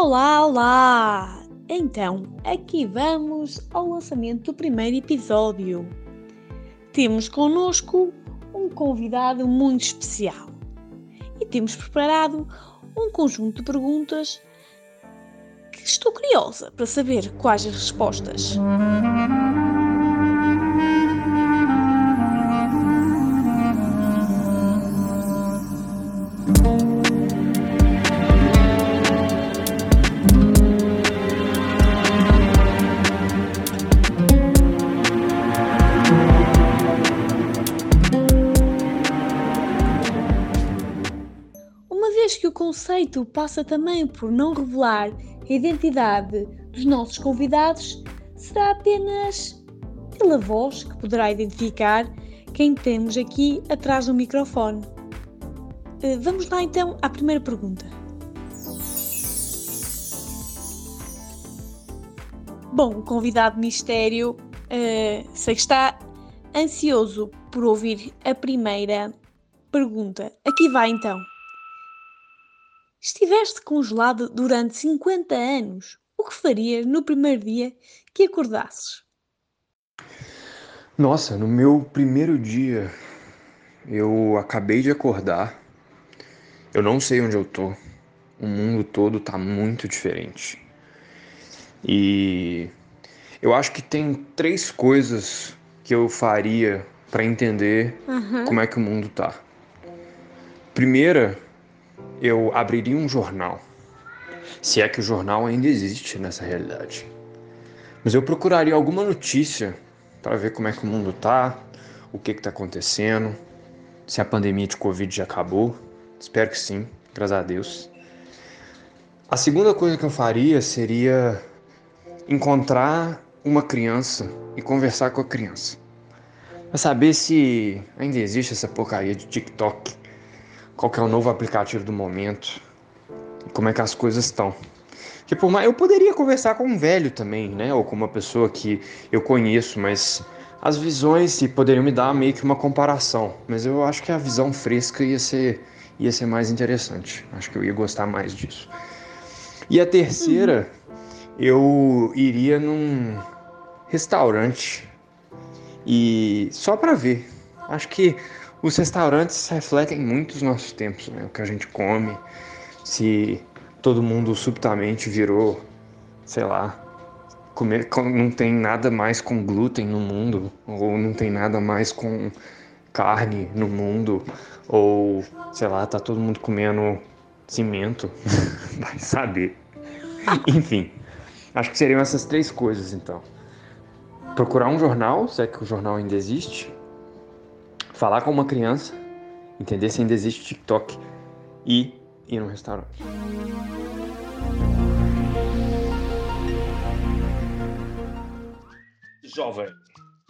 Olá, olá! Então, aqui vamos ao lançamento do primeiro episódio. Temos connosco um convidado muito especial e temos preparado um conjunto de perguntas que estou curiosa para saber quais as respostas. Conceito passa também por não revelar a identidade dos nossos convidados, será apenas pela voz que poderá identificar quem temos aqui atrás do microfone. Eh, Vamos lá então à primeira pergunta. Bom, o convidado mistério eh, sei que está ansioso por ouvir a primeira pergunta. Aqui vai então. Estiveste congelado durante 50 anos. O que farias no primeiro dia que acordasses? Nossa, no meu primeiro dia, eu acabei de acordar. Eu não sei onde eu tô. O mundo todo tá muito diferente. E eu acho que tem três coisas que eu faria para entender como é que o mundo tá. Primeira, eu abriria um jornal. Se é que o jornal ainda existe nessa realidade. Mas eu procuraria alguma notícia para ver como é que o mundo tá, o que que tá acontecendo, se a pandemia de Covid já acabou. Espero que sim, graças a Deus. A segunda coisa que eu faria seria encontrar uma criança e conversar com a criança. Pra saber se ainda existe essa porcaria de TikTok, qual que é o novo aplicativo do momento, como é que as coisas estão. Mais, eu poderia conversar com um velho também, né? Ou com uma pessoa que eu conheço, mas as visões se poderiam me dar meio que uma comparação. Mas eu acho que a visão fresca ia ser, ia ser mais interessante. Acho que eu ia gostar mais disso. E a terceira, eu iria num restaurante e só para ver. Acho que os restaurantes refletem muito os nossos tempos, né? O que a gente come, se todo mundo subitamente virou, sei lá, comer não tem nada mais com glúten no mundo, ou não tem nada mais com carne no mundo, ou sei lá, tá todo mundo comendo cimento, vai saber. Enfim, acho que seriam essas três coisas então. Procurar um jornal, se é que o jornal ainda existe, falar com uma criança, entender se ainda existe TikTok e ir num restaurante. Jovem,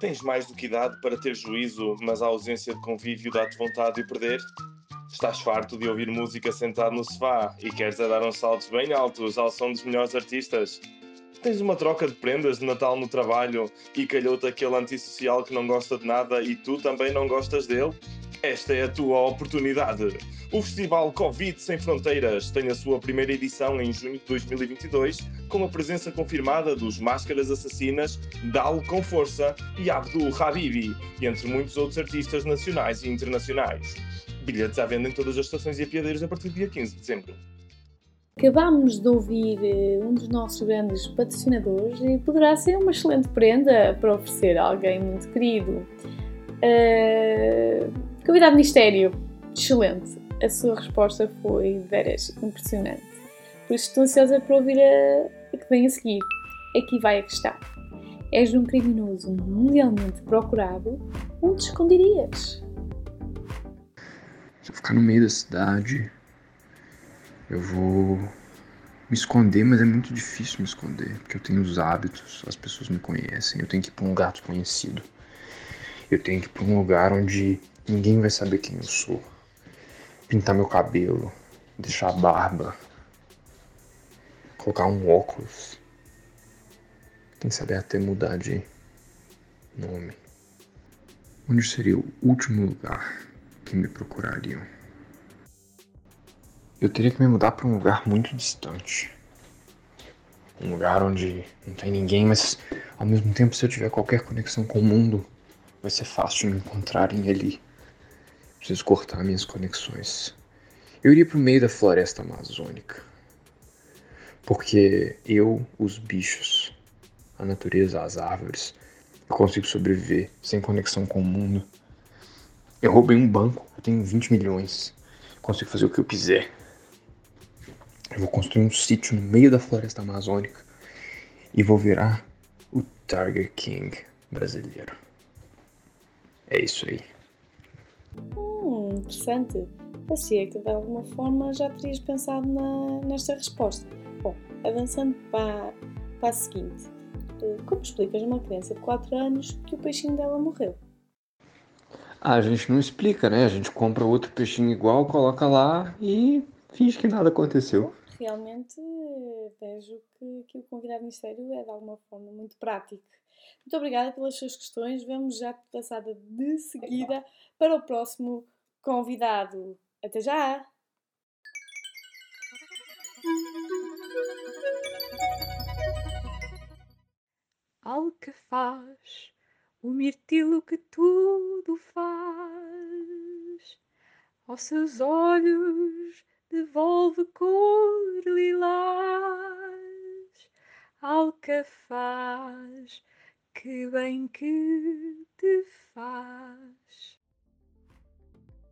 tens mais do que idade para ter juízo, mas a ausência de convívio dá-te vontade de perder? Estás farto de ouvir música sentado no sofá e queres a dar uns saltos bem altos ao som dos melhores artistas? Tens uma troca de prendas de Natal no trabalho e calhou-te aquele antissocial que não gosta de nada e tu também não gostas dele? Esta é a tua oportunidade. O Festival Covid Sem Fronteiras tem a sua primeira edição em junho de 2022, com a presença confirmada dos Máscaras Assassinas, Dal com Força e Abdul Habibi, entre muitos outros artistas nacionais e internacionais. Bilhetes à venda em todas as estações e apiadeiros a partir do dia 15 de dezembro. Acabámos de ouvir eh, um dos nossos grandes patrocinadores e poderá ser uma excelente prenda para oferecer a alguém muito querido. Uh, Mistério, excelente. A sua resposta foi veras impressionante. Por isso estou ansiosa para ouvir a, a que vem a seguir. Aqui vai a questão. És um criminoso mundialmente procurado, onde te esconderias? Eu ficar no meio da cidade, eu vou me esconder, mas é muito difícil me esconder, porque eu tenho os hábitos, as pessoas me conhecem, eu tenho que ir para um lugar desconhecido. Eu tenho que ir para um lugar onde ninguém vai saber quem eu sou. Pintar meu cabelo, deixar a barba, colocar um óculos. Quem sabe até mudar de nome. Onde seria o último lugar que me procurariam? Eu teria que me mudar para um lugar muito distante. Um lugar onde não tem ninguém, mas ao mesmo tempo, se eu tiver qualquer conexão com o mundo, vai ser fácil me encontrarem ali. Preciso cortar minhas conexões. Eu iria pro meio da floresta amazônica. Porque eu, os bichos, a natureza, as árvores, eu consigo sobreviver sem conexão com o mundo. Eu roubei um banco, eu tenho 20 milhões. Consigo fazer o que eu quiser. Eu vou construir um sítio no meio da floresta amazônica e vou virar o Tiger King brasileiro. É isso aí. Hum, interessante. Parecia que de alguma forma já terias pensado na, nesta resposta. Bom, avançando para, para a seguinte. Eh, como explicas a uma criança de 4 anos que o peixinho dela morreu? Ah, a gente não explica, né? A gente compra outro peixinho igual, coloca lá e finge que nada aconteceu. Realmente vejo que, que o convidado mistério é de alguma forma muito prático. Muito obrigada pelas suas questões. Vamos já passada de seguida para o próximo convidado. Até já! Alcafaz, o mirtilo que tudo faz, aos seus olhos devolve cor lilás. Alcafaz, que bem que te faz.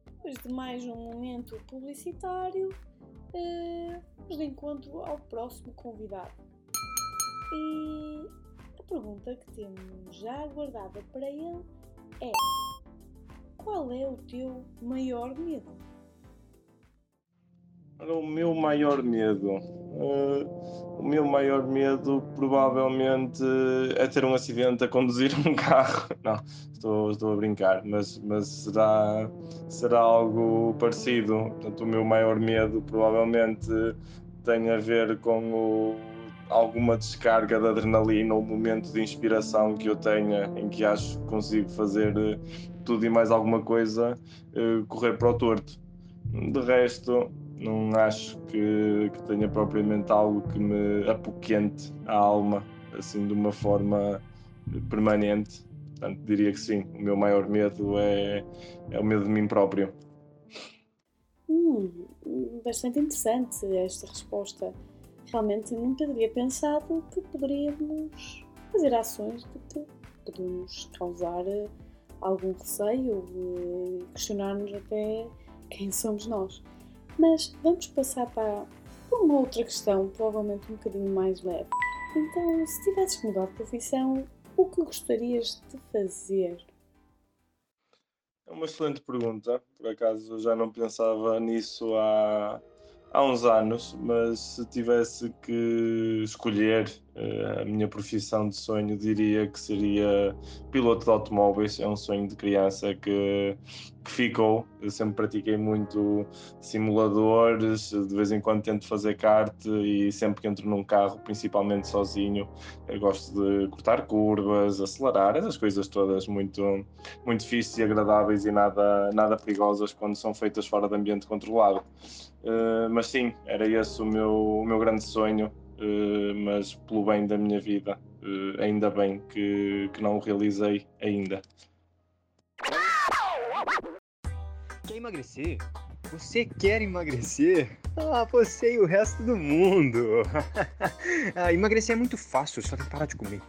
Depois de mais um momento publicitário, uh, vamos de encontro ao próximo convidado. E a pergunta que temos já guardada para ele é: Qual é o teu maior medo? O meu maior medo. Uh o meu maior medo provavelmente é ter um acidente a conduzir um carro. Não, estou, estou a brincar, mas, mas será, será algo parecido. Portanto, o meu maior medo provavelmente tem a ver com o, alguma descarga de adrenalina ou momento de inspiração que eu tenha em que acho que consigo fazer eh, tudo e mais alguma coisa eh, correr para o torto. De resto, não acho que, que tenha propriamente algo que me apoquente a alma assim de uma forma permanente. Portanto, diria que sim, o meu maior medo é, é o medo de mim próprio. Hum, bastante interessante esta resposta. Realmente nunca teria pensado que poderíamos fazer ações que podemos causar algum receio e questionar-nos até quem somos nós. Mas vamos passar para uma outra questão, provavelmente um bocadinho mais leve. Então, se tivesses que mudar de profissão, o que gostarias de fazer? É uma excelente pergunta. Por acaso eu já não pensava nisso há, há uns anos, mas se tivesse que escolher a minha profissão de sonho, diria que seria piloto de automóveis. É um sonho de criança que, que ficou. Eu sempre pratiquei muito simuladores, de vez em quando tento fazer kart e sempre que entro num carro, principalmente sozinho, gosto de cortar curvas, acelerar, essas coisas todas muito, muito difíceis e agradáveis e nada, nada perigosas quando são feitas fora de ambiente controlado. Uh, mas sim, era esse o meu, o meu grande sonho, uh, mas pelo bem da minha vida, uh, ainda bem que, que não o realizei ainda. Quer emagrecer? Você quer emagrecer? Ah, você e o resto do mundo! ah, emagrecer é muito fácil, só tem que parar de comer.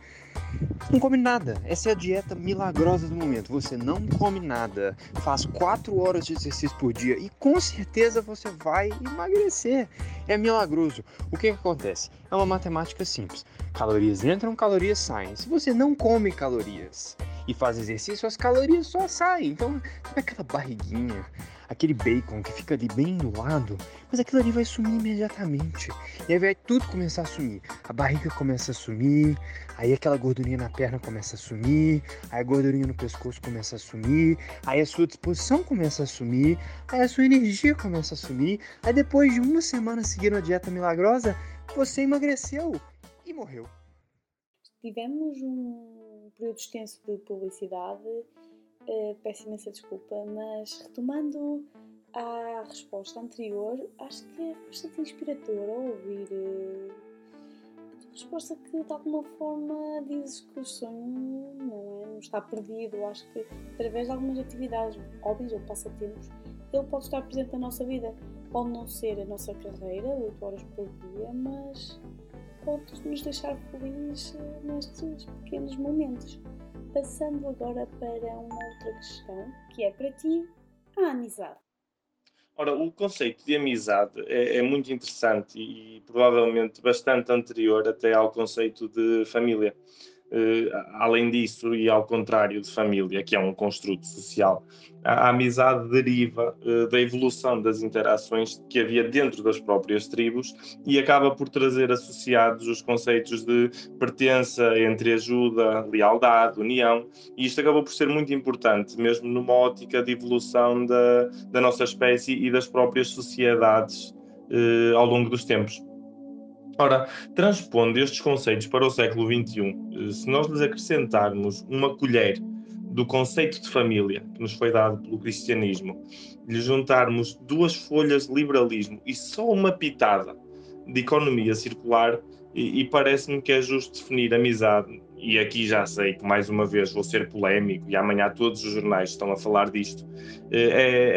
Não come nada. Essa é a dieta milagrosa do momento. Você não come nada, faz 4 horas de exercício por dia e com certeza você vai emagrecer. É milagroso. O que, que acontece? É uma matemática simples. Calorias entram, calorias saem. Se você não come calorias e faz exercício, as calorias só saem. Então, sabe aquela barriguinha, aquele bacon que fica ali bem do lado, mas aquilo ali vai sumir imediatamente. E aí vai tudo começar a sumir. A barriga começa a sumir, aí aquela gordurinha na perna começa a sumir, aí a gordurinha no pescoço começa a sumir, aí a sua disposição começa a sumir, aí a sua energia começa a sumir, aí depois de uma semana seguindo a dieta milagrosa, você emagreceu e morreu. Tivemos um período extenso de publicidade Uh, peço imensa desculpa, mas retomando à resposta anterior, acho que é bastante inspirador ouvir uh, a tua resposta que de alguma forma dizes que o sonho não, é, não está perdido. Acho que através de algumas atividades, hobbies ou passatempos, ele pode estar presente na nossa vida. Pode não ser a nossa carreira, 8 horas por dia, mas pode nos deixar felizes nestes pequenos momentos. Passando agora para uma outra questão, que é para ti, a amizade. Ora, o conceito de amizade é, é, muito interessante e provavelmente bastante anterior até ao conceito de família. Uh, além disso, e ao contrário de família, que é um construto social, a, amizade deriva uh, da evolução das interações que havia dentro das próprias tribos e acaba por trazer associados os conceitos de pertença entre ajuda, lealdade, união, e isto acabou por ser muito importante, mesmo numa ótica de evolução da, da nossa espécie e das próprias sociedades uh, ao longo dos tempos. Ora, transpondo estes conceitos para o século XXI, eh, se nós lhes acrescentarmos uma colher do conceito de família que nos foi dado pelo cristianismo, lhe juntarmos duas folhas de liberalismo e só uma pitada de economia circular, e, e parece-me que é justo definir amizade. E aqui já sei que mais uma vez vou ser polémico e amanhã todos os jornais estão a falar disto. Eh,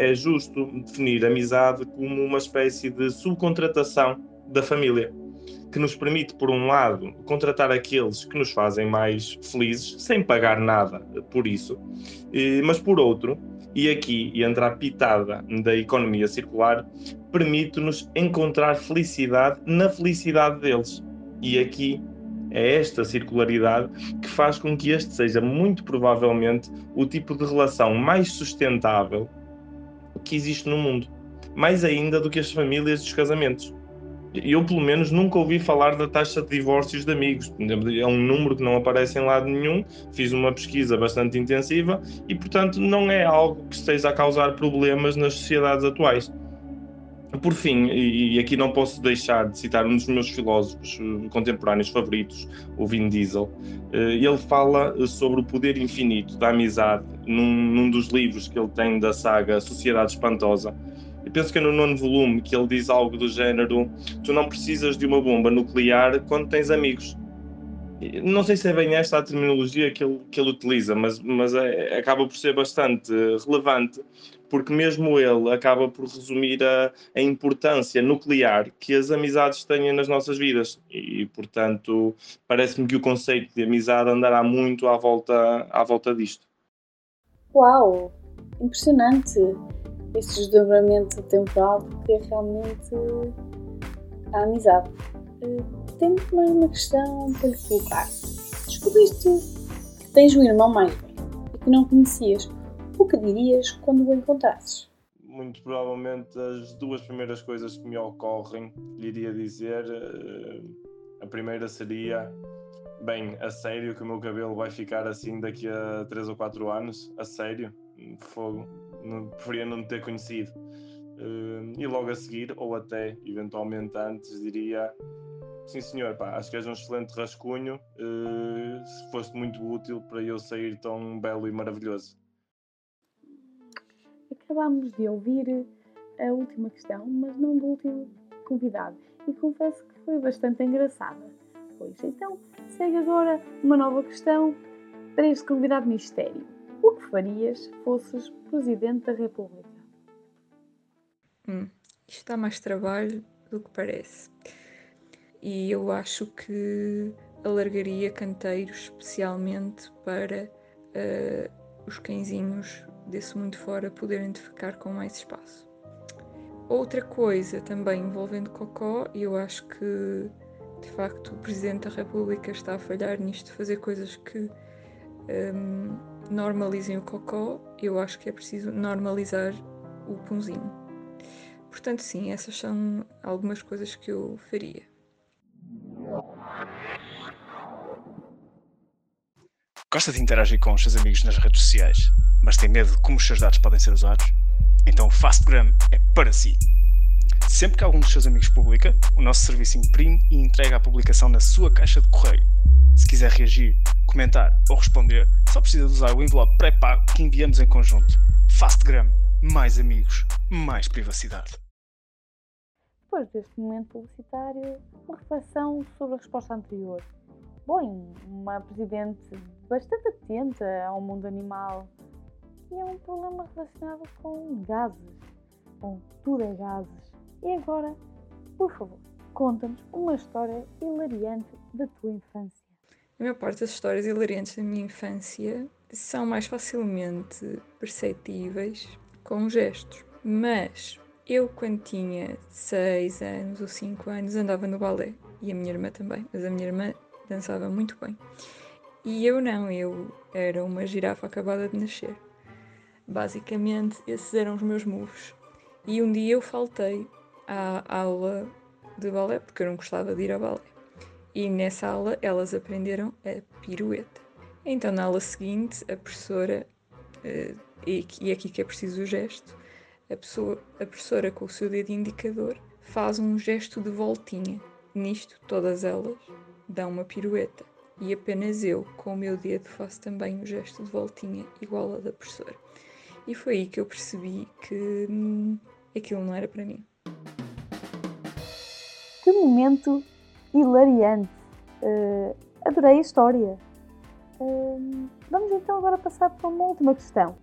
é, é justo definir amizade como uma espécie de subcontratação da família que nos permite, por um lado, contratar aqueles que nos fazem mais felizes, sem pagar nada por isso, mas por outro, e aqui entra a pitada da economia circular, permite-nos encontrar felicidade na felicidade deles. E aqui é esta circularidade que faz com que este seja muito provavelmente o tipo de relação mais sustentável que existe no mundo, mais ainda do que as famílias e os casamentos eu pelo menos nunca ouvi falar da taxa de divórcios de amigos. É um número que não aparece em lado nenhum. Fiz uma pesquisa bastante intensiva e, portanto, não é algo que esteja a causar problemas nas sociedades atuais. Por fim, e aqui não posso deixar de citar um dos meus filósofos eh, contemporâneos favoritos, o Vin Diesel. Eh, ele fala sobre o poder infinito da amizade num, num dos livros que ele tem da saga Sociedade Espantosa eu penso que é no nono volume que ele diz algo do género: tu não precisas de uma bomba nuclear quando tens amigos. Não sei se é bem esta a terminologia que ele, que ele utiliza, mas, mas é, acaba por ser bastante relevante, porque mesmo ele acaba por resumir a, a importância nuclear que as amizades têm nas nossas vidas. E, portanto, parece-me que o conceito de amizade andará muito à volta, à volta disto. Uau! Impressionante! Esse desdobramento temporal porque é realmente a amizade. Uh, tenho mais uma questão para lhe colocar. Descobriste que tens um irmão mais velho e que não conhecias. O que dirias quando o encontrasses? Muito provavelmente as duas primeiras coisas que me ocorrem, lhe iria dizer, uh, a primeira seria bem, a sério que o meu cabelo vai ficar assim daqui a 3 ou 4 anos? A sério? Fogo não, preferia não ter conhecido. Uh, e logo a seguir, ou até eventualmente antes, diria: Sim, senhor, pá, acho que és um excelente rascunho. Uh, se foste muito útil para eu sair tão belo e maravilhoso. Acabámos de ouvir a última questão, mas não do último convidado, e confesso que foi bastante engraçada. Pois então, segue agora uma nova questão para este convidado mistério. O que farias se fosses Presidente da República? Hum, isto dá mais trabalho do que parece. E eu acho que alargaria canteiros especialmente para uh, os cãezinhos desse mundo fora poderem defecar com mais espaço. Outra coisa também envolvendo Cocó, e eu acho que de facto o Presidente da República está a falhar nisto fazer coisas que um, normalizem o cocó, eu acho que é preciso normalizar o punzinho. Portanto, sim, essas são algumas coisas que eu faria. Gosta de interagir com os seus amigos nas redes sociais, mas tem medo de como os seus dados podem ser usados? Então o Fastgram é para si. Sempre que algum dos seus amigos publica, o nosso serviço imprime e entrega a publicação na sua caixa de correio. Se quiser reagir, comentar ou responder, só precisa de usar o envelope pré-pago que enviamos em conjunto. Fastgram, mais amigos, mais privacidade. depois deste momento publicitário, uma reflexão sobre a resposta anterior. Bom, uma presidente bastante atenta ao mundo animal e é um problema relacionado com gases. Bom, tudo é gases. E agora, por favor, conta-nos uma história hilariante da tua infância. A maior parte das histórias hilariantes da minha infância são mais facilmente perceptíveis com gestos. Mas eu, quando tinha 6 anos ou 5 anos, andava no balé. E a minha irmã também. Mas a minha irmã dançava muito bem. E eu não, eu era uma girafa acabada de nascer. Basicamente, esses eram os meus moves. E um dia eu faltei à aula de balé, porque eu não gostava de ir ao balé. E nessa aula elas aprenderam a pirueta. Então, na aula seguinte, a professora, uh, e, e aqui que é preciso o gesto, a, pessoa, a professora com o seu dedo indicador faz um gesto de voltinha. Nisto, todas elas dão uma pirueta. E apenas eu, com o meu dedo, faço também um gesto de voltinha igual ao da professora. E foi aí que eu percebi que hum, aquilo não era para mim. Que momento hilariante! Uh, adorei a história. Uh, vamos então agora passar para uma última questão.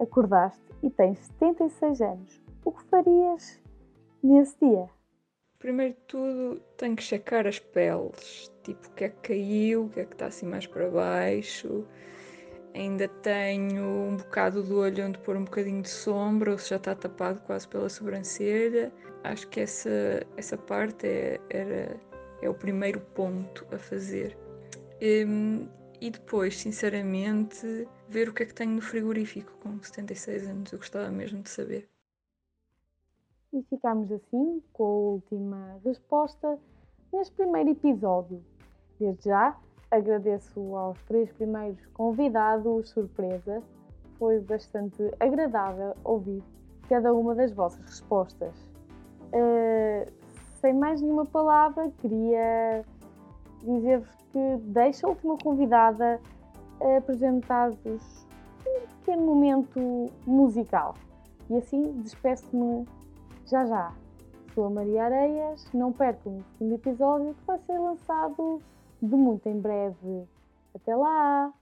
Acordaste e tens 76 anos. O que farias nesse dia? Primeiro de tudo, tenho que checar as peles. Tipo, o que é que caiu, o que é que está assim mais para baixo. Ainda tenho um bocado do olho onde pôr um bocadinho de sombra, ou se já está tapado quase pela sobrancelha. Acho que essa, essa parte é, era, é o primeiro ponto a fazer. Um, e depois, sinceramente, ver o que é que tenho no frigorífico com 76 anos. Eu gostava mesmo de saber. E ficamos assim com a última resposta neste primeiro episódio. Desde já, agradeço aos três primeiros convidados surpresa. Foi bastante agradável ouvir cada uma das vossas respostas. Uh, sem mais nenhuma palavra, queria dizer-vos que deixo a última convidada apresentar-vos um pequeno momento musical. E assim despeço-me já já. Sou a Maria Areias, não percam o segundo episódio que vai ser lançado de muito em breve. Até lá!